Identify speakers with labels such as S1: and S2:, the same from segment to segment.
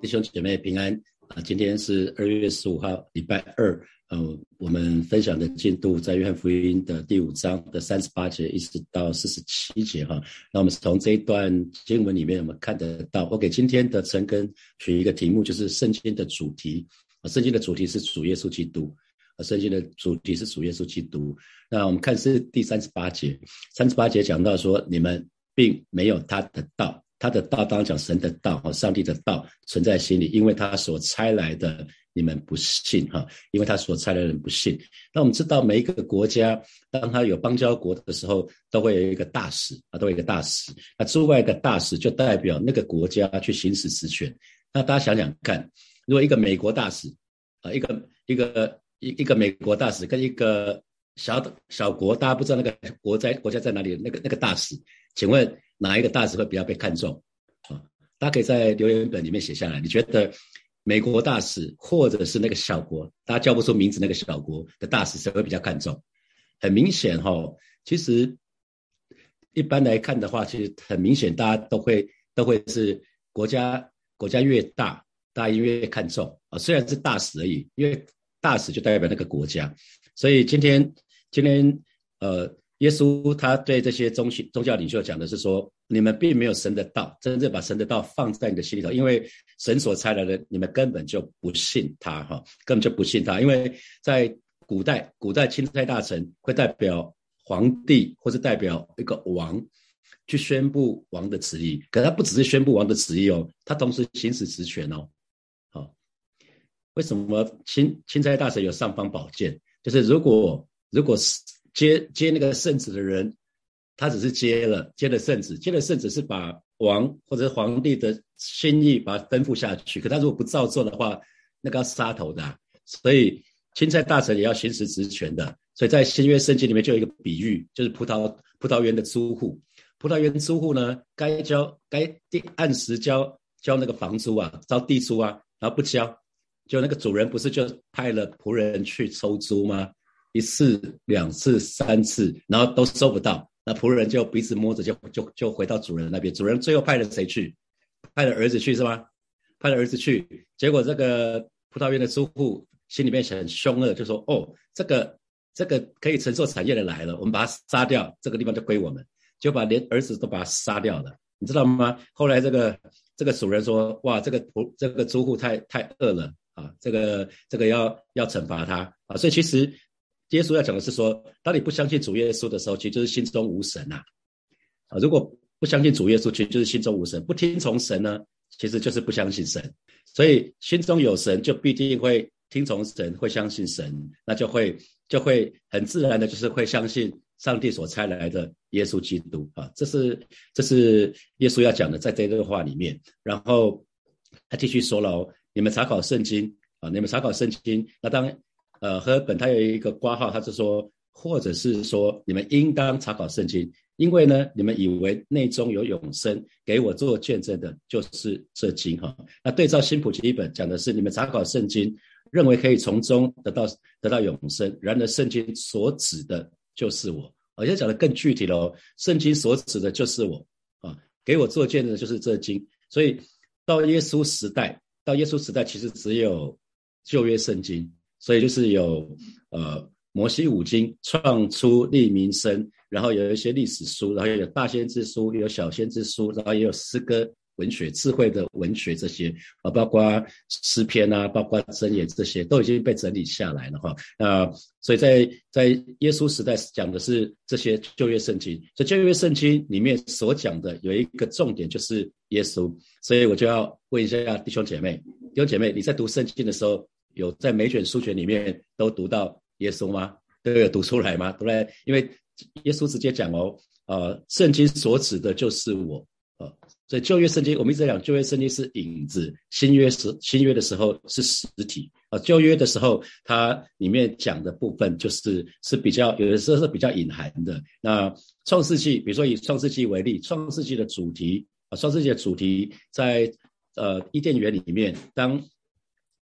S1: 弟兄姐妹平安啊！今天是二月十五号，礼拜二。嗯，我们分享的进度在约翰福音的第五章的三十八节一直到四十七节哈。那我们是从这一段经文里面，我们看得到，我给今天的陈根取一个题目，就是圣经的主题啊。圣经的主题是主耶稣基督啊。圣经的主题是主耶稣基督。那我们看是第三十八节，三十八节讲到说，你们并没有他的道。他的道当讲神的道哈，上帝的道存在心里，因为他所差来的你们不信哈，因为他所差的人不信。那我们知道每一个国家，当他有邦交国的时候，都会有一个大使啊，都有一个大使。那驻外的大使就代表那个国家去行使职权。那大家想想看，如果一个美国大使啊，一个一个一一个美国大使跟一个小小国，大家不知道那个国在国家在哪里，那个那个大使，请问？哪一个大使会比较被看重？啊，大家可以在留言本里面写下来。你觉得美国大使或者是那个小国，大家叫不出名字那个小国的大使谁会比较看重？很明显哈，其实一般来看的话，其实很明显，大家都会都会是国家国家越大，大家越看重啊。虽然是大使而已，因为大使就代表那个国家，所以今天今天呃。耶稣他对这些宗宗教领袖讲的是说：你们并没有神的道，真正把神的道放在你的心里头，因为神所差来的，你们根本就不信他，哈，根本就不信他。因为在古代，古代钦差大臣会代表皇帝或是代表一个王去宣布王的旨意，可他不只是宣布王的旨意哦，他同时行使职权哦。好，为什么钦钦差大臣有尚方宝剑？就是如果如果是。接接那个圣旨的人，他只是接了接了圣旨，接了圣旨是把王或者皇帝的心意把它吩咐下去。可他如果不照做的话，那个要杀头的。所以钦差大臣也要行使职权的。所以在新约圣经里面就有一个比喻，就是葡萄葡萄园的租户，葡萄园租户呢该交该定按时交交那个房租啊，交地租啊，然后不交，就那个主人不是就派了仆人去收租吗？一次、两次、三次，然后都收不到，那仆人就彼此摸着，就就就回到主人那边。主人最后派了谁去？派了儿子去是吗？派了儿子去，结果这个葡萄园的租户心里面很凶恶，就说：“哦，这个这个可以承受产业的来了，我们把他杀掉，这个地方就归我们。”就把连儿子都把他杀掉了，你知道吗？后来这个这个主人说：“哇，这个仆这个租户太太恶了啊，这个这个要要惩罚他啊。”所以其实。耶稣要讲的是说，当你不相信主耶稣的时候，其实就是心中无神呐。啊，如果不相信主耶稣，其实就是心中无神；不听从神呢，其实就是不相信神。所以心中有神，就必定会听从神，会相信神，那就会就会很自然的，就是会相信上帝所差来的耶稣基督啊。这是这是耶稣要讲的，在这段话里面。然后他继续说了哦，你们查考圣经啊，你们查考圣经，那当。呃，和本他有一个挂号，他是说，或者是说，你们应当查考圣经，因为呢，你们以为内中有永生，给我做见证的，就是这经哈。那对照新普及一本讲的是，你们查考圣经，认为可以从中得到得到永生，然而圣经所指的就是我，而且讲的更具体了哦，圣经所指的就是我啊，给我做见证的就是这经。所以到耶稣时代，到耶稣时代，其实只有旧约圣经。所以就是有呃摩西五经创出立民生，然后有一些历史书，然后有大先知书，有小先知书，然后也有诗歌文学、智慧的文学这些啊，包括诗篇啊，包括箴言这些都已经被整理下来了哈。那所以在在耶稣时代讲的是这些旧约圣经，在旧约圣经里面所讲的有一个重点就是耶稣，所以我就要问一下弟兄姐妹，弟兄姐妹你在读圣经的时候。有在每卷书卷里面都读到耶稣吗？都有读出来吗？对不对？因为耶稣直接讲哦，呃，圣经所指的就是我，呃，所以旧约圣经我们一直讲旧约圣经是影子，新约时新约的时候是实体啊。旧约的时候它里面讲的部分就是是比较有的时候是比较隐含的。那创世纪，比如说以创世纪为例，创世纪的主题啊，创世纪的主题在呃伊甸园里面当。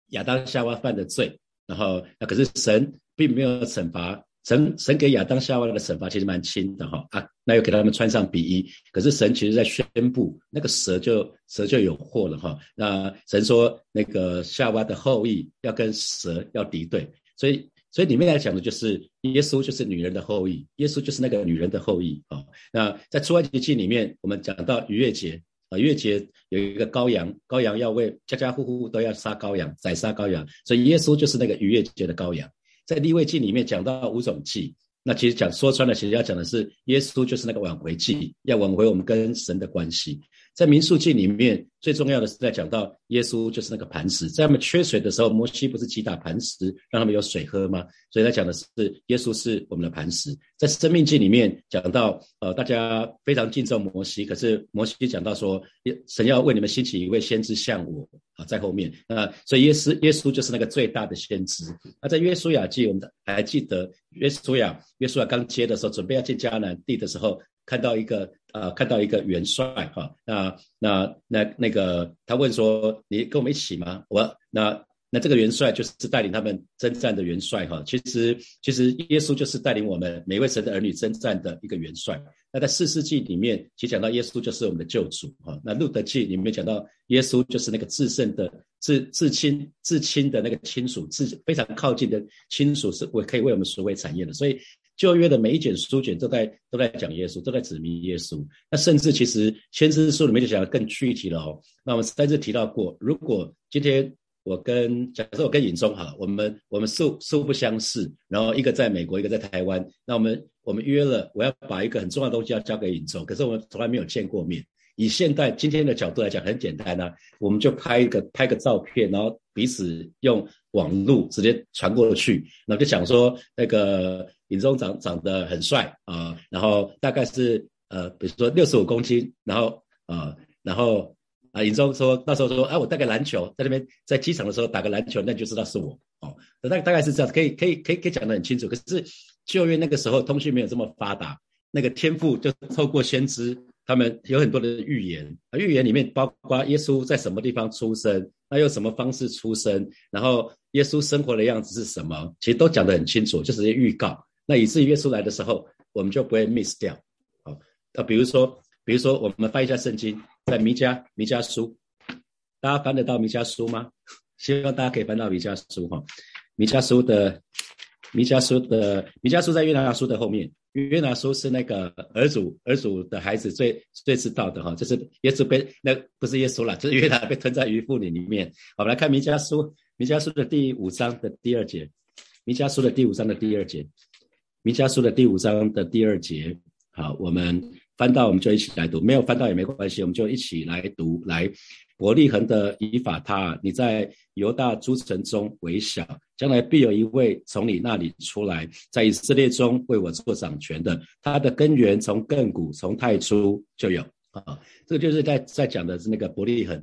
S1: 亚当夏娃犯的罪，然后那可是神并没有惩罚神神给亚当夏娃的惩罚其实蛮轻的哈啊，那又给他们穿上比衣，可是神其实在宣布那个蛇就蛇就有祸了哈。那神说那个夏娃的后裔要跟蛇要敌对，所以所以里面来讲的就是耶稣就是女人的后裔，耶稣就是那个女人的后裔啊。那在出埃及记里面，我们讲到逾越节啊，月节有一个羔羊，羔羊要为家家户户都要杀羔羊，宰杀羔羊，所以耶稣就是那个逾越节的羔羊。在立位记里面讲到五种祭，那其实讲说穿了，其实要讲的是耶稣就是那个挽回祭，要挽回我们跟神的关系。在民数记里面，最重要的是在讲到耶稣就是那个磐石，在他们缺水的时候，摩西不是击打磐石让他们有水喝吗？所以他讲的是耶稣是我们的磐石。在生命记里面讲到，呃，大家非常敬重摩西，可是摩西讲到说，神要为你们兴起一位先知像我啊，在后面。那所以耶稣耶稣就是那个最大的先知。那在约书亚记，我们还记得约书亚约书亚刚接的时候，准备要进迦南地的时候。看到一个呃，看到一个元帅哈，那那那那个他问说：“你跟我们一起吗？”我那那这个元帅就是带领他们征战的元帅哈。其实其实耶稣就是带领我们每位神的儿女征战的一个元帅。那在四世纪里面，其实讲到耶稣就是我们的救主哈。那路德记里面讲到耶稣就是那个至圣的至至亲至亲的那个亲属，至非常靠近的亲属是我可以为我们赎回产业的，所以。旧约的每一卷书卷都在都在讲耶稣，都在指明耶稣。那甚至其实先知书里面就讲的更具体了哦。那我们在这提到过，如果今天我跟假设我跟尹中哈，我们我们素素不相识，然后一个在美国，一个在台湾，那我们我们约了，我要把一个很重要的东西要交给尹中，可是我们从来没有见过面。以现代今天的角度来讲，很简单啊，我们就拍一个拍个照片，然后彼此用网络直接传过去，然后就讲说那个尹中长长得很帅啊，然后大概是呃，比如说六十五公斤，然后啊，然后啊，尹中说那时候说，哎，我带个篮球在那边在机场的时候打个篮球，那就知道是我哦，大大概是这样，可以可以可以可以讲得很清楚。可是就因为那个时候通讯没有这么发达，那个天赋就透过先知。他们有很多的预言，预言里面包括耶稣在什么地方出生，那用什么方式出生，然后耶稣生活的样子是什么，其实都讲得很清楚，就直接预告。那以至于耶稣来的时候，我们就不会 miss 掉。好，那比如说，比如说我们翻一下圣经，在弥迦弥迦书，大家翻得到弥迦书吗？希望大家可以翻到弥迦书哈。弥迦书的弥迦书的弥迦书在约拿书的后面。约拿书是那个儿主儿主的孩子最最知道的哈，就是耶稣被那不是耶稣了，就是约拿被吞在鱼腹里里面。我们来看弥迦书，弥迦书的第五章的第二节，弥迦书的第五章的第二节，弥迦书的第五章的第二节。好，我们翻到我们就一起来读，没有翻到也没关系，我们就一起来读来。伯利恒的以法他，你在犹大诸城中为小，将来必有一位从你那里出来，在以色列中为我做掌权的。他的根源从亘古从太初就有啊，这个就是在在讲的是那个伯利恒，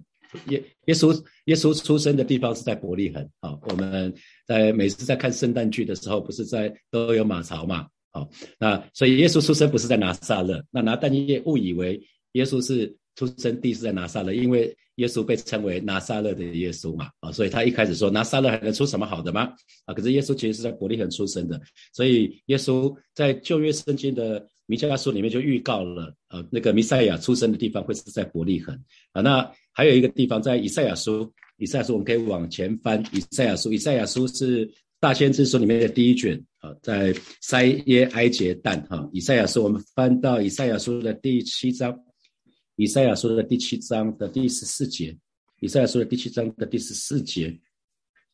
S1: 耶耶稣耶稣出生的地方是在伯利恒啊。我们在每次在看圣诞剧的时候，不是在都有马槽嘛？好，那所以耶稣出生不是在拿撒勒，那拿但业误以为耶稣是出生地是在拿撒勒，因为。耶稣被称为拿撒勒的耶稣嘛，啊，所以他一开始说拿撒勒还能出什么好的吗？啊，可是耶稣其实是在伯利恒出生的，所以耶稣在旧约圣经的弥迦书里面就预告了，呃，那个弥赛亚出生的地方会是在伯利恒啊。那还有一个地方在以赛亚书，以赛亚书我们可以往前翻，以赛亚书，以赛亚书是大先知书里面的第一卷啊，在塞耶埃结旦哈，以赛亚书我们翻到以赛亚书的第七章。以赛亚书的第七章的第十四节，以赛亚书的第七章的第十四节，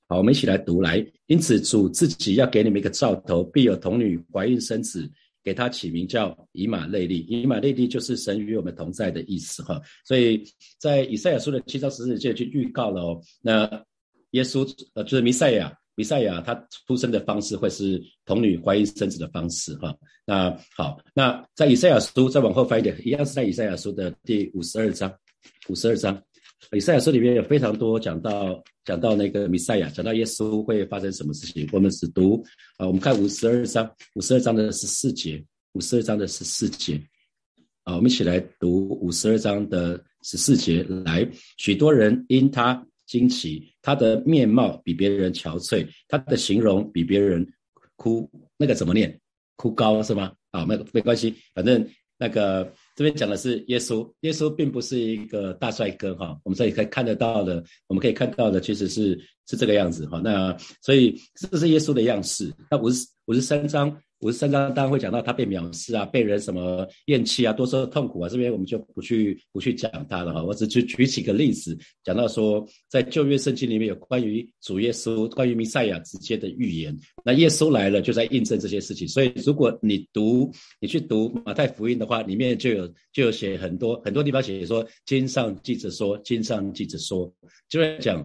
S1: 好，我们一起来读来。因此，主自己要给你们一个兆头，必有童女怀孕生子，给他起名叫以马内利。以马内利就是神与我们同在的意思哈。所以在以赛亚书的七章十四节就预告了哦，那耶稣呃就是弥赛亚。米赛亚他出生的方式会是童女怀孕生子的方式哈。那好，那在以赛亚书再往后翻一点，一样是在以赛亚书的第五十二章。五十二章，以赛亚书里面有非常多讲到讲到那个弥赛亚，讲到耶稣会发生什么事情。我们只读啊，我们看五十二章，五十二章的十四节，五十二章的十四节啊，我们一起来读五十二章的十四节。来，许多人因他。惊奇，他的面貌比别人憔悴，他的形容比别人枯。那个怎么念？枯高是吗？啊，没没关系，反正那个这边讲的是耶稣，耶稣并不是一个大帅哥哈，我们这里可以看得到的，我们可以看到的其实是是这个样子哈。那所以这是耶稣的样式。那五十五十三章。五十三章当然会讲到他被藐视啊，被人什么厌弃啊，多受痛苦啊。这边我们就不去不去讲他了哈。我只举举几个例子，讲到说在旧约圣经里面有关于主耶稣、关于弥赛亚直接的预言。那耶稣来了，就在印证这些事情。所以如果你读你去读马太福音的话，里面就有就有写很多很多地方写说经上记着说，经上记着说，就在讲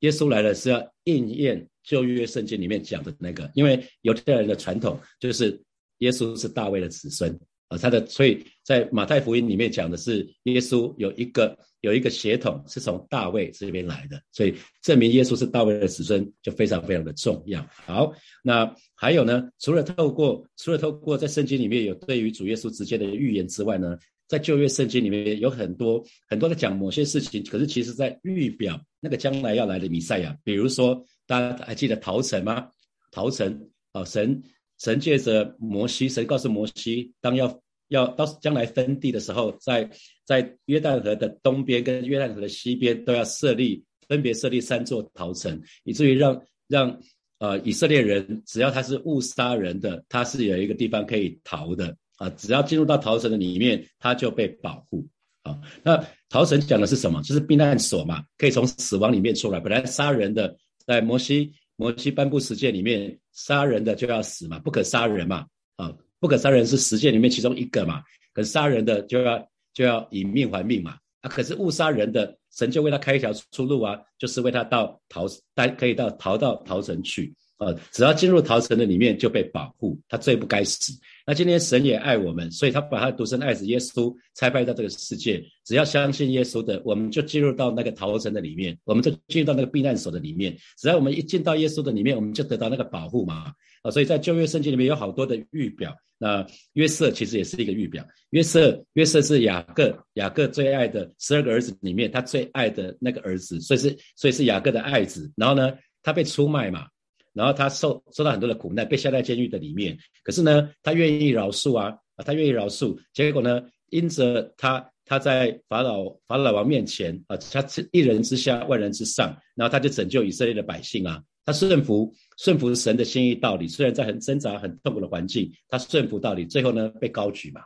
S1: 耶稣来了是要应验。旧约圣经里面讲的那个，因为犹太人的传统就是耶稣是大卫的子孙啊，他的所以在马太福音里面讲的是耶稣有一个有一个血统是从大卫这边来的，所以证明耶稣是大卫的子孙就非常非常的重要。好，那还有呢，除了透过除了透过在圣经里面有对于主耶稣直接的预言之外呢？在旧约圣经里面有很多很多的讲某些事情，可是其实在预表那个将来要来的弥赛亚。比如说，大家还记得逃城吗？逃城啊，神神借着摩西，神告诉摩西，当要要到将来分地的时候，在在约旦河的东边跟约旦河的西边都要设立，分别设立三座逃城，以至于让让呃以色列人只要他是误杀人的，他是有一个地方可以逃的。啊，只要进入到逃城的里面，他就被保护。啊，那逃城讲的是什么？就是避难所嘛，可以从死亡里面出来。本来杀人的，在摩西摩西颁布十诫里面，杀人的就要死嘛，不可杀人嘛。啊，不可杀人是十诫里面其中一个嘛。可是杀人的就要就要以命还命嘛。啊，可是误杀人的，神就为他开一条出路啊，就是为他到逃，带可以到逃到逃城去。呃，只要进入逃城的里面就被保护，他罪不该死。那今天神也爱我们，所以他把他独生爱子耶稣差派到这个世界。只要相信耶稣的，我们就进入到那个逃城的里面，我们就进入到那个避难所的里面。只要我们一进到耶稣的里面，我们就得到那个保护嘛。啊，所以在旧约圣经里面有好多的预表。那约瑟其实也是一个预表。约瑟，约瑟是雅各，雅各最爱的十二个儿子里面，他最爱的那个儿子，所以是所以是雅各的爱子。然后呢，他被出卖嘛。然后他受受到很多的苦难，被下在监狱的里面。可是呢，他愿意饶恕啊，啊，他愿意饶恕。结果呢，因着他他在法老法老王面前啊，他一人之下，万人之上，然后他就拯救以色列的百姓啊。他顺服顺服神的心意道理，虽然在很挣扎、很痛苦的环境，他顺服道理，最后呢被高举嘛。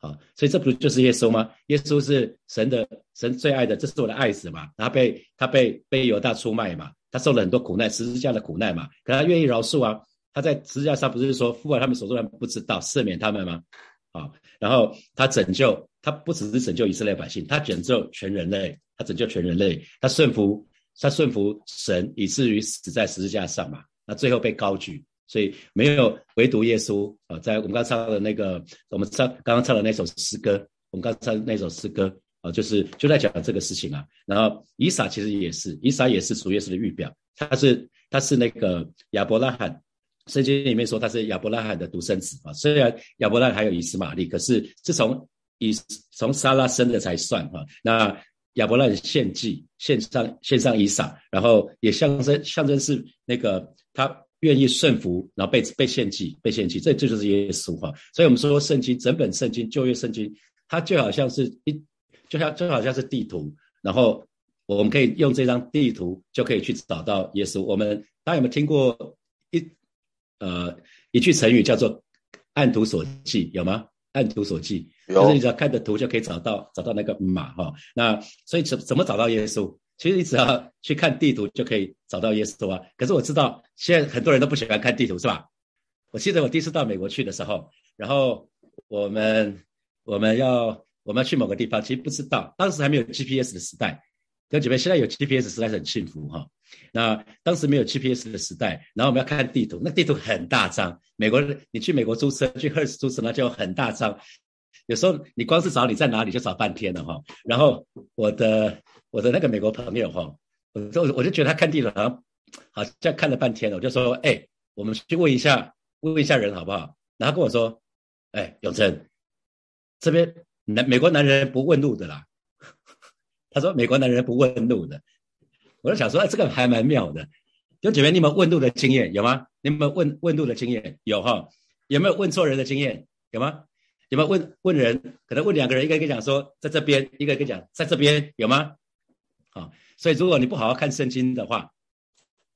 S1: 啊，所以这不就是耶稣吗？耶稣是神的神最爱的，这是我的爱子嘛。然后被他被被犹大出卖嘛。他受了很多苦难，十字架的苦难嘛，可他愿意饶恕啊。他在十字架上不是说父啊，他们所做的不知道，赦免他们吗？啊，然后他拯救，他不只是拯救以色列百姓，他拯救全人类，他拯救全人类，他顺服，他顺服神，以至于死在十字架上嘛。那最后被高举，所以没有唯独耶稣啊，在我们刚唱的那个，我们唱刚刚唱的那首诗歌，我们刚唱的那首诗歌。啊，就是就在讲这个事情啊。然后以撒其实也是，以撒也是主耶稣的预表。他是他是那个亚伯拉罕，圣经里面说他是亚伯拉罕的独生子啊。虽然亚伯拉罕还有以斯玛利，可是是从以从撒拉生的才算哈。那亚伯拉罕献祭，献上献上以撒，然后也象征象征是那个他愿意顺服，然后被被献祭，被献祭，这这就是耶稣哈。所以我们说圣经整本圣经旧约圣经，它就好像是一。就像就好像是地图，然后我们可以用这张地图就可以去找到耶稣。我们大家有没有听过一呃一句成语叫做“按图索骥”？有吗？按图索骥，就是你只要看着图就可以找到找到那个马哈。那所以怎怎么找到耶稣？其实你只要去看地图就可以找到耶稣啊。可是我知道现在很多人都不喜欢看地图，是吧？我记得我第一次到美国去的时候，然后我们我们要。我们要去某个地方，其实不知道，当时还没有 GPS 的时代。跟姐妹，现在有 GPS 实在是很幸福哈。那当时没有 GPS 的时代，然后我们要看地图，那地图很大张。美国人，你去美国租车，去 Hertz 租车，那就很大张。有时候你光是找你在哪里就找半天了哈。然后我的我的那个美国朋友哈，我就我就觉得他看地图好像好像看了半天了，我就说，哎，我们去问一下问一下人好不好？然后跟我说，哎，永成这边。男美国男人不问路的啦，他说美国男人不问路的，我就想说，哎，这个还蛮妙的。就姐妹，你们问路的经验有吗？你们问问路的经验有哈？有没有问错人的经验？有吗？有没有问问人？可能问两个人，一个跟讲说在这边，一个跟讲在这边，有吗？好，所以如果你不好好看圣经的话，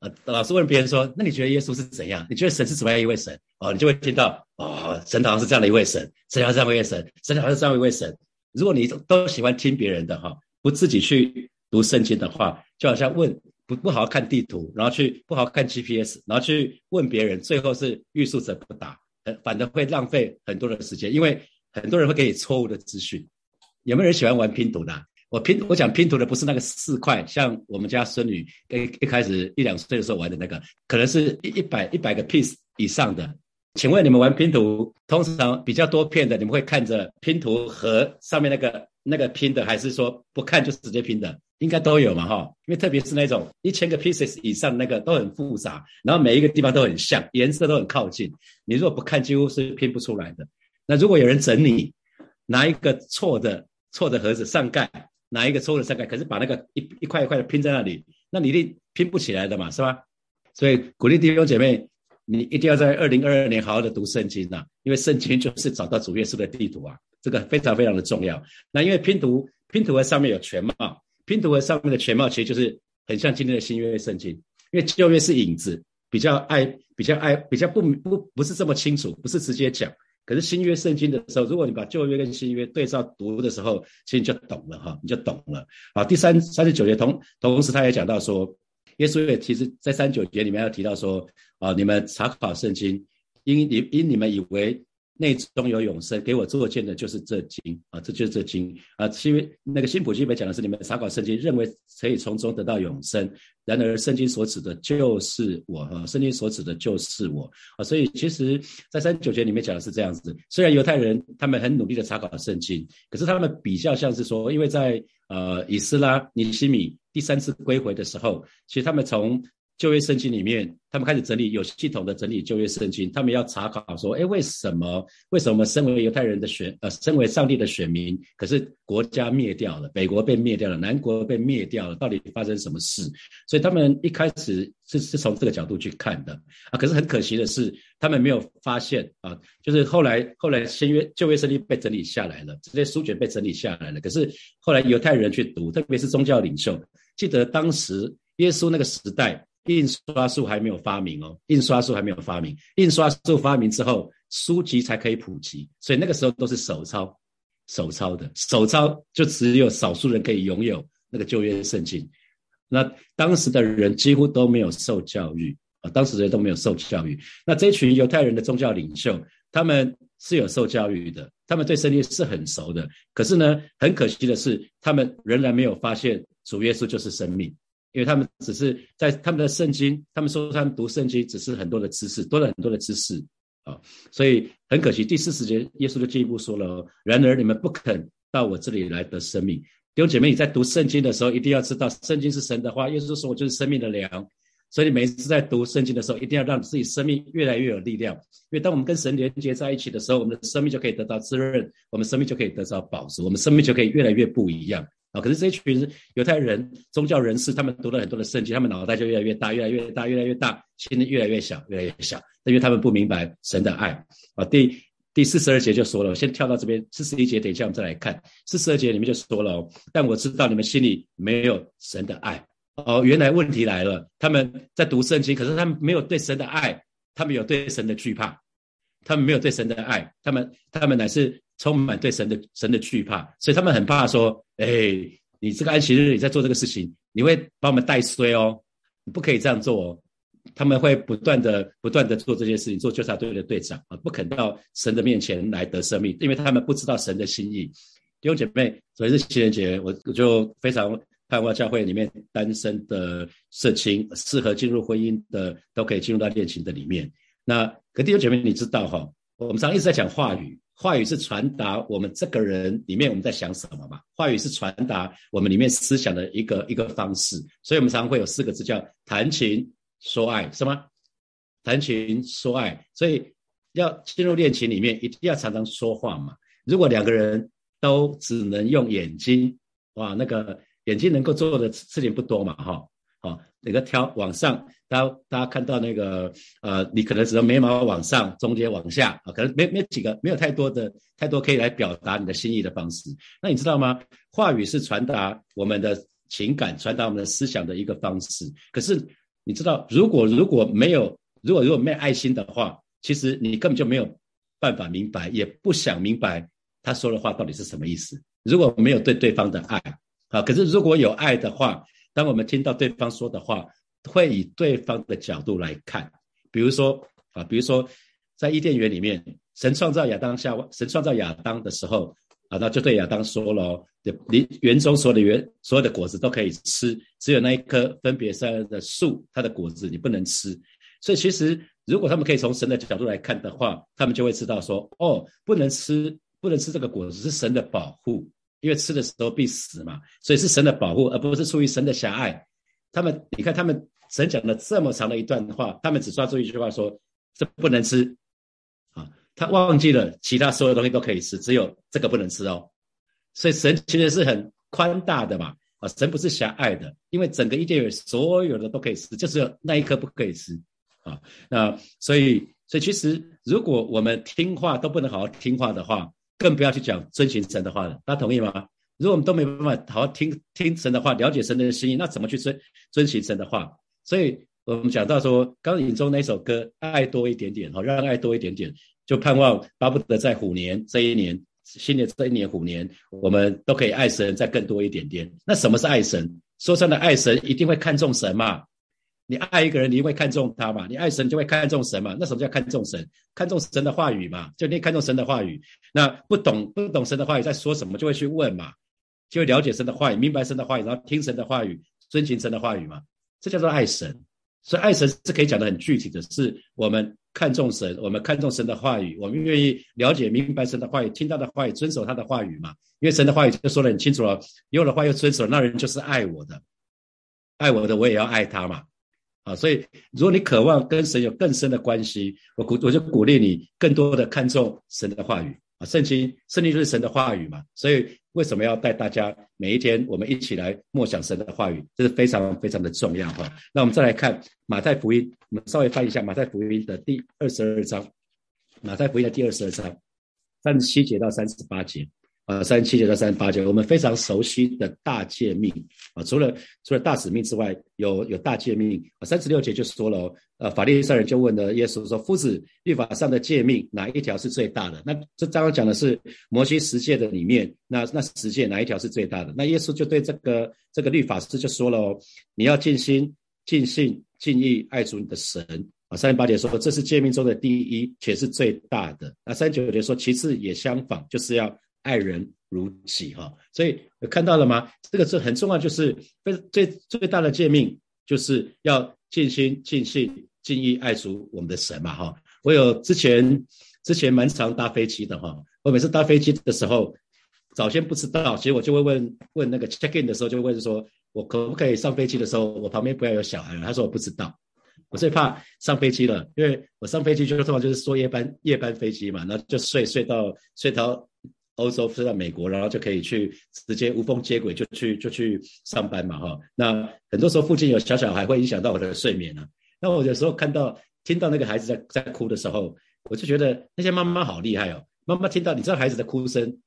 S1: 呃，老师问别人说，那你觉得耶稣是怎样？你觉得神是怎么样一位神？哦，你就会听到哦，神好像是这样的一位神，神好像是这样一位神，神好像是这样一位神。如果你都喜欢听别人的哈，不自己去读圣经的话，就好像问不不好好看地图，然后去不好好看 GPS，然后去问别人，最后是欲速则不达。反而会浪费很多的时间，因为很多人会给你错误的资讯。有没有人喜欢玩拼图的？我拼我讲拼图的不是那个四块，像我们家孙女一一开始一两岁的时候玩的那个，可能是一一百一百个 piece 以上的。请问你们玩拼图，通常比较多片的，你们会看着拼图和上面那个那个拼的，还是说不看就直接拼的？应该都有嘛，哈，因为特别是那种一千个 pieces 以上那个都很复杂，然后每一个地方都很像，颜色都很靠近，你如果不看，几乎是拼不出来的。那如果有人整理，拿一个错的错的盒子上盖，拿一个抽的上盖，可是把那个一一块一块的拼在那里，那你一定拼不起来的嘛，是吧？所以鼓励弟兄姐妹，你一定要在二零二二年好好的读圣经呐，因为圣经就是找到主耶稣的地图啊，这个非常非常的重要。那因为拼图拼图的上面有全貌。拼图和上面的全貌其实就是很像今天的新约圣经，因为旧约是影子，比较爱比较爱比较不不不是这么清楚，不是直接讲。可是新约圣经的时候，如果你把旧约跟新约对照读的时候，其实你就懂了哈，你就懂了。好，第三三十九节同同时他也讲到说，耶稣也其实在三九节里面要提到说，啊，你们查考圣经，因你因你们以为。内中有永生，给我作见的就是这经啊，这就是这经啊。因为那个新普基本讲的是你们查考圣经，认为可以从中得到永生。然而圣经所指的就是我哈，圣经所指的就是我啊。所以其实，在三九节里面讲的是这样子。虽然犹太人他们很努力的查考圣经，可是他们比较像是说，因为在呃以斯拉尼西米第三次归回的时候，其实他们从旧约圣经里面，他们开始整理有系统的整理旧约圣经。他们要查考说，哎，为什么？为什么身为犹太人的选，呃，身为上帝的选民，可是国家灭掉了，北国被灭掉了，南国被灭掉了，到底发生什么事？所以他们一开始是是从这个角度去看的啊。可是很可惜的是，他们没有发现啊，就是后来后来新约旧约圣经被整理下来了，这些书卷被整理下来了。可是后来犹太人去读，特别是宗教领袖，记得当时耶稣那个时代。印刷术还没有发明哦，印刷术还没有发明。印刷术发明之后，书籍才可以普及，所以那个时候都是手抄，手抄的，手抄就只有少数人可以拥有那个旧约圣经。那当时的人几乎都没有受教育啊，当时的人都没有受教育。那这群犹太人的宗教领袖，他们是有受教育的，他们对圣经是很熟的。可是呢，很可惜的是，他们仍然没有发现主耶稣就是生命。因为他们只是在他们的圣经，他们说他们读圣经只是很多的知识，多了很多的知识啊，所以很可惜。第四十节，耶稣就进一步说了：“然而你们不肯到我这里来得生命。”弟兄姐妹，你在读圣经的时候，一定要知道圣经是神的话。耶稣说：“我就是生命的粮。”所以你每一次在读圣经的时候，一定要让自己生命越来越有力量。因为当我们跟神连接在一起的时候，我们的生命就可以得到滋润，我们生命就可以得到保持，我们生命就可以越来越不一样。可是这群犹太人、宗教人士，他们读了很多的圣经，他们脑袋就越来越大，越来越大，越来越大，心越来越小，越来越小，因为他们不明白神的爱。啊，第第四十二节就说了，我先跳到这边，四十一节等一下我们再来看。四十二节里面就说了，但我知道你们心里没有神的爱。哦，原来问题来了，他们在读圣经，可是他们没有对神的爱，他们有对神的惧怕，他们没有对神的爱，他们他们乃是。充满对神的神的惧怕，所以他们很怕说：“哎，你这个安息日你在做这个事情，你会把我们带衰哦，你不可以这样做哦。”他们会不断的不断的做这件事情，做纠察队的队长啊，不肯到神的面前来得生命，因为他们不知道神的心意。弟兄姐妹，所以是情人节，我我就非常盼望教会里面单身的社青，适合进入婚姻的，都可以进入到恋情的里面。那可弟兄姐妹，你知道哈，我们常一直在讲话语。话语是传达我们这个人里面我们在想什么嘛？话语是传达我们里面思想的一个一个方式，所以我们常常会有四个字叫谈情说爱，是吗？谈情说爱，所以要进入恋情里面，一定要常常说话嘛。如果两个人都只能用眼睛，哇，那个眼睛能够做的事情不多嘛，哈。好，那个挑往上，大家大家看到那个呃，你可能只能眉毛往上，中间往下啊，可能没没几个，没有太多的太多可以来表达你的心意的方式。那你知道吗？话语是传达我们的情感、传达我们的思想的一个方式。可是你知道，如果如果没有，如果如果没有爱心的话，其实你根本就没有办法明白，也不想明白他说的话到底是什么意思。如果没有对对方的爱啊，可是如果有爱的话。当我们听到对方说的话，会以对方的角度来看。比如说啊，比如说在伊甸园里面，神创造亚当夏娃，神创造亚当的时候啊，那就对亚当说了：，你园中所有的园所有的果子都可以吃，只有那一棵分别善恶的树，它的果子你不能吃。所以其实，如果他们可以从神的角度来看的话，他们就会知道说：，哦，不能吃，不能吃这个果子是神的保护。因为吃的时候必死嘛，所以是神的保护，而不是出于神的狭隘。他们，你看他们神讲了这么长的一段话，他们只抓住一句话说：“这不能吃。”啊，他忘记了其他所有东西都可以吃，只有这个不能吃哦。所以神其实是很宽大的嘛，啊，神不是狭隘的，因为整个伊甸园所有的都可以吃，就只有那一颗不可以吃啊。那所以，所以其实如果我们听话都不能好好听话的话。更不要去讲遵循神的话了，大家同意吗？如果我们都没办法好好听听神的话，了解神的心意，那怎么去遵遵循神的话？所以我们讲到说，刚引中那首歌，爱多一点点，哈，让爱多一点点，就盼望巴不得在虎年这一年，新的这一年虎年，我们都可以爱神再更多一点点。那什么是爱神？说真的，爱神一定会看重神嘛？你爱一个人，你会看重他嘛？你爱神就会看重神嘛？那什么叫看重神？看重神的话语嘛？就你看重神的话语。那不懂不懂神的话语在说什么，就会去问嘛，就会了解神的话语，明白神的话语，然后听神的话语，遵循神的话语嘛。这叫做爱神。所以爱神是可以讲的很具体的，是我们看重神，我们看重神的话语，我们愿意了解明白神的话语，听他的话语，遵守他的话语嘛。因为神的话语就说的很清楚了，有的话又遵守，那人就是爱我的，爱我的我也要爱他嘛。啊，所以如果你渴望跟神有更深的关系，我鼓我就鼓励你更多的看重神的话语啊，圣经圣经就是神的话语嘛，所以为什么要带大家每一天我们一起来默想神的话语，这是非常非常的重要哈。那我们再来看马太福音，我们稍微翻一下马太福音的第二十二章，马太福音的第二十二章三十七节到三十八节。呃，三十七节到三十八节，我们非常熟悉的大诫命啊，除了除了大使命之外，有有大诫命啊。三十六节就说了，呃，法利赛人就问了耶稣说：“夫子，律法上的诫命哪一条是最大的？”那这刚刚讲的是摩西十诫的里面，那那十诫哪一条是最大的？那耶稣就对这个这个律法师就说了：“哦，你要尽心、尽性、尽意爱主你的神啊。”三十八节说这是诫命中的第一，且是最大的。那三十九节说其次也相仿，就是要。爱人如己，哈，所以看到了吗？这个是很重要，就是最最最大的诫命，就是要尽心、尽性、尽意爱主我们的神嘛，哈。我有之前之前蛮常搭飞机的，哈。我每次搭飞机的时候，早先不知道，其实我就会问问那个 check in 的时候，就问说，我可不可以上飞机的时候，我旁边不要有小孩？他说我不知道，我最怕上飞机了，因为我上飞机就通常就是坐夜班夜班飞机嘛，然后就睡睡到睡到。欧洲飞到美国，然后就可以去直接无缝接轨，就去就去上班嘛，哈。那很多时候附近有小小孩，会影响到我的睡眠啊。那我有时候看到听到那个孩子在在哭的时候，我就觉得那些妈妈好厉害哦。妈妈听到你知道孩子的哭声，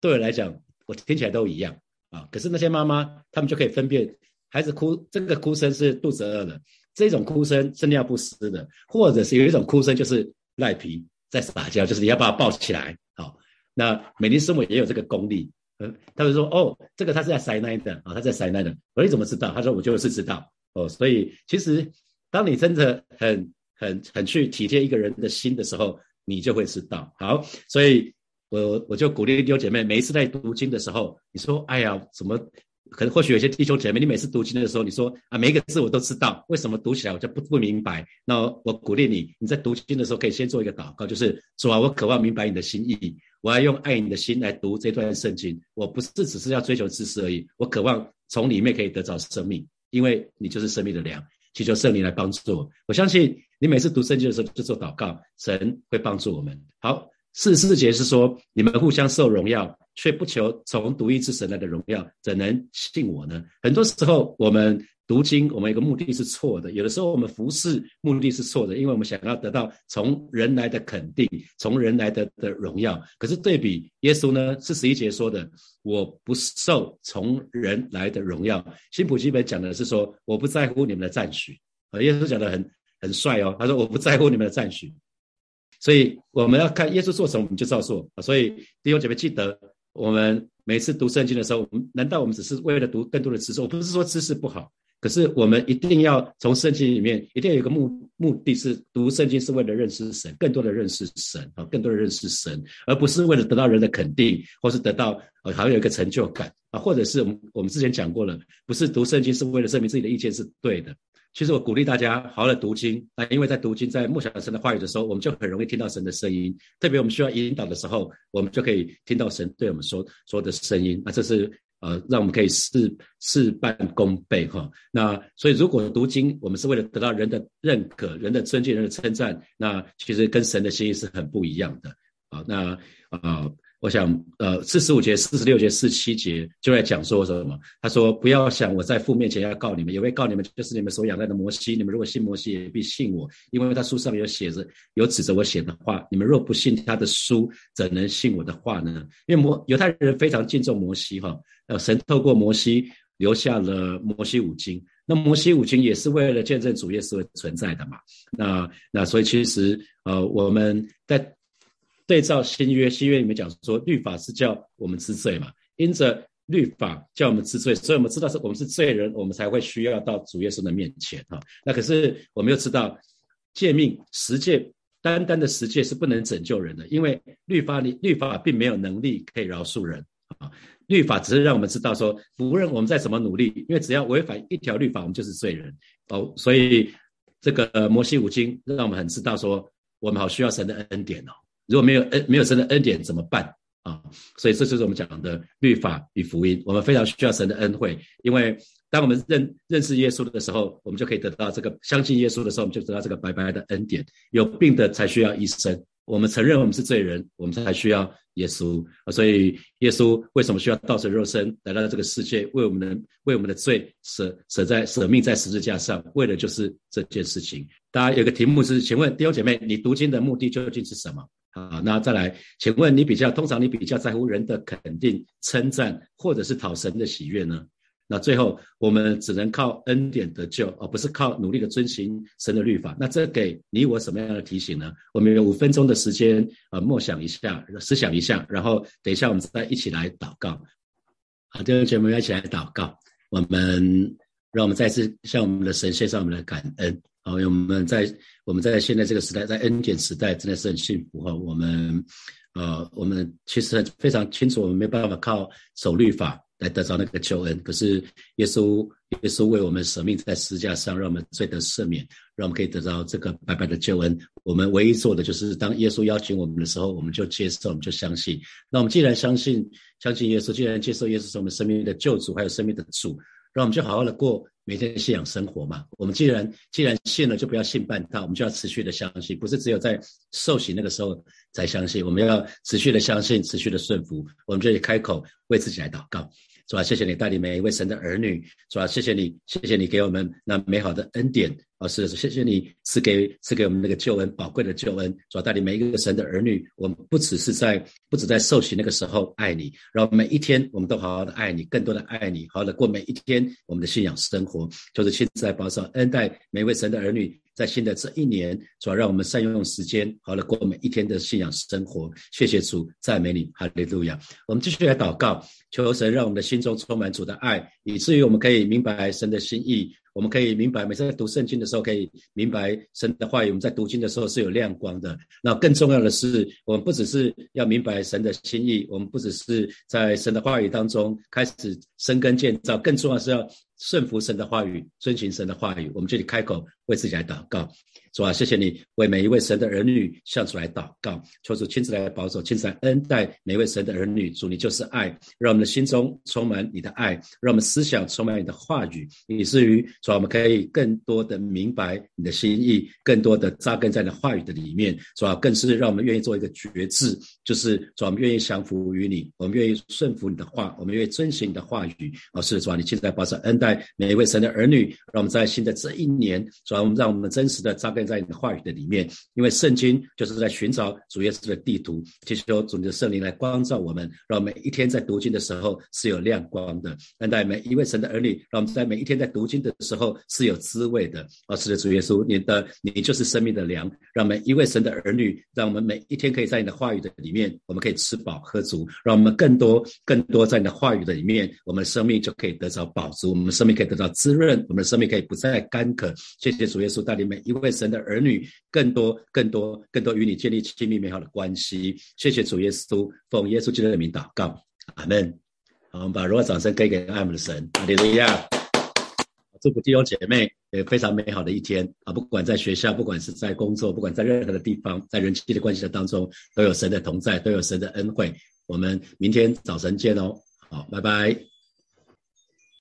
S1: 对我来讲，我听起来都一样啊。可是那些妈妈，他们就可以分辨孩子哭这个哭声是肚子饿了，这种哭声是尿不湿的，或者是有一种哭声就是赖皮在撒娇，就是你要把他抱起来，那美丽师母也有这个功力，嗯，他就说哦，这个他是在塞奈的啊，他在塞奈的，我说你怎么知道？他说我就是知道哦，所以其实当你真的很很很去体贴一个人的心的时候，你就会知道。好，所以我我就鼓励弟兄姐妹，每一次在读经的时候，你说哎呀，怎么可能或许有些弟兄姐妹，你每次读经的时候，你说啊，每一个字我都知道，为什么读起来我就不不明白？那我鼓励你，你在读经的时候可以先做一个祷告，就是主啊，我渴望明白你的心意。我要用爱你的心来读这段圣经，我不是只是要追求知识而已，我渴望从里面可以得到生命，因为你就是生命的粮。祈求圣灵来帮助我，我相信你每次读圣经的时候就做祷告，神会帮助我们。好，四十四节是说你们互相受荣耀，却不求从独一之神来的荣耀，怎能信我呢？很多时候我们。读经，我们一个目的是错的。有的时候我们服侍目的是错的，因为我们想要得到从人来的肯定，从人来的的荣耀。可是对比耶稣呢，是十一节说的，我不受从人来的荣耀。新普基本讲的是说，我不在乎你们的赞许。啊，耶稣讲的很很帅哦，他说我不在乎你们的赞许。所以我们要看耶稣做什么，我们就照做。所以弟兄姐妹记得，我们每次读圣经的时候，我们难道我们只是为了读更多的知识？我不是说知识不好。可是我们一定要从圣经里面，一定要有一个目目的是读圣经是为了认识神，更多的认识神啊，更多的认识神，而不是为了得到人的肯定，或是得到呃好像有一个成就感啊，或者是我们我们之前讲过了，不是读圣经是为了证明自己的意见是对的。其实我鼓励大家好好的读经啊，因为在读经在默想神的话语的时候，我们就很容易听到神的声音，特别我们需要引导的时候，我们就可以听到神对我们说说的声音那，这是。呃，让我们可以事事半功倍哈。那所以，如果读经，我们是为了得到人的认可、人的尊敬、人的称赞，那其实跟神的心意是很不一样的啊。那啊。我想，呃，四十五节、四十六节、四七节就在讲说什么？他说：“不要想我在父面前要告你们，也会告你们，就是你们所仰赖的摩西。你们如果信摩西，也必信我，因为他书上面有写着，有指着我写的话。你们若不信他的书，怎能信我的话呢？因为摩犹太人非常敬重摩西，哈，呃，神透过摩西留下了摩西五经。那摩西五经也是为了见证主耶稣存在的嘛。那那所以其实，呃，我们在。对照新约，新约里面讲说，律法是叫我们知罪嘛，因着律法叫我们知罪，所以我们知道是我们是罪人，我们才会需要到主耶稣的面前哈。那可是我们又知道，诫命十诫，单单的十诫是不能拯救人的，因为律法律律法并没有能力可以饶恕人啊。律法只是让我们知道说，无论我们在怎么努力，因为只要违反一条律法，我们就是罪人哦。所以这个摩西五经让我们很知道说，我们好需要神的恩典哦。如果没有恩，没有神的恩典怎么办啊？所以这就是我们讲的律法与福音。我们非常需要神的恩惠，因为当我们认认识耶稣的时候，我们就可以得到这个相信耶稣的时候，我们就得到这个白白的恩典。有病的才需要医生，我们承认我们是罪人，我们才需要耶稣。所以耶稣为什么需要道成肉身来到这个世界，为我们的为我们的罪舍舍在舍命在十字架上，为的就是这件事情。大家有个题目是，请问弟兄姐妹，你读经的目的究竟是什么？好，那再来，请问你比较通常你比较在乎人的肯定、称赞，或者是讨神的喜悦呢？那最后我们只能靠恩典得救，而不是靠努力的遵行神的律法。那这给你我什么样的提醒呢？我们有五分钟的时间，呃，默想一下，思想一下，然后等一下我们再一起来祷告。好，弟兄姐妹一起来祷告。我们让我们再次向我们的神献上我们的感恩。好，我们在我们在现在这个时代，在恩典时代，真的是很幸福哈。我们，呃，我们其实非常清楚，我们没办法靠守律法来得到那个救恩。可是耶稣，耶稣为我们舍命在十字架上，让我们罪得赦免，让我们可以得到这个白白的救恩。我们唯一做的就是，当耶稣邀请我们的时候，我们就接受，我们就相信。那我们既然相信，相信耶稣，既然接受耶稣是我们生命的救主，还有生命的主，让我们就好好的过。每天信仰生活嘛，我们既然既然信了，就不要信半道，我们就要持续的相信，不是只有在受洗那个时候才相信，我们要持续的相信，持续的顺服，我们就开口为自己来祷告。是吧？谢谢你带领每一位神的儿女，是吧？谢谢你，谢谢你给我们那美好的恩典，啊，是谢谢你赐给赐给我们那个救恩，宝贵的救恩，是吧？带领每一个神的儿女，我们不只是在不止在受洗那个时候爱你，然后每一天我们都好好的爱你，更多的爱你，好好的过每一天我们的信仰生活，就是亲自来保守恩待每一位神的儿女。在新的这一年，主要让我们善用时间，好了过每一天的信仰生活。谢谢主，赞美你，哈利路亚。我们继续来祷告，求神让我们的心中充满主的爱，以至于我们可以明白神的心意。我们可以明白，每次在读圣经的时候，可以明白神的话语。我们在读经的时候是有亮光的。那更重要的是，我们不只是要明白神的心意，我们不只是在神的话语当中开始生根建造，更重要是要。顺服神的话语，遵循神的话语，我们这里开口为自己来祷告。主啊，谢谢你为每一位神的儿女向主来祷告，求主亲自来保守，亲自来恩待每一位神的儿女。主，你就是爱，让我们的心中充满你的爱，让我们思想充满你的话语，以至于主，我们可以更多的明白你的心意，更多的扎根在你的话语的里面。主啊，更是让我们愿意做一个决志，就是主，我们愿意降服于你，我们愿意顺服你的话，我们愿意遵循你的话语。哦，是主啊，你亲自来保守恩待每一位神的儿女，让我们在新的这一年，主啊，我们让我们真实的扎根。在你的话语的里面，因为圣经就是在寻找主耶稣的地图，祈求主的圣灵来光照我们，让每一天在读经的时候是有亮光的；，但在每一位神的儿女，让我们在每一天在读经的时候是有滋味的。哦，是的，主耶稣，你的你就是生命的粮，让每一位神的儿女，让我们每一天可以在你的话语的里面，我们可以吃饱喝足，让我们更多更多在你的话语的里面，我们生命就可以得到饱足，我们的生命可以得到滋润，我们的生命可以不再干渴。谢谢主耶稣带领每一位神。的儿女更多、更多、更多与你建立亲密美好的关系。谢谢主耶稣，奉耶稣基督的名祷告，阿门。好，我们把荣耀掌声给给爱们的神，阿利路亚。祝福弟兄姐妹有非常美好的一天啊！不管在学校，不管是在工作，不管在任何的地方，在人际的关系的当中，都有神的同在，都有神的恩惠。我们明天早晨见哦。好，拜拜。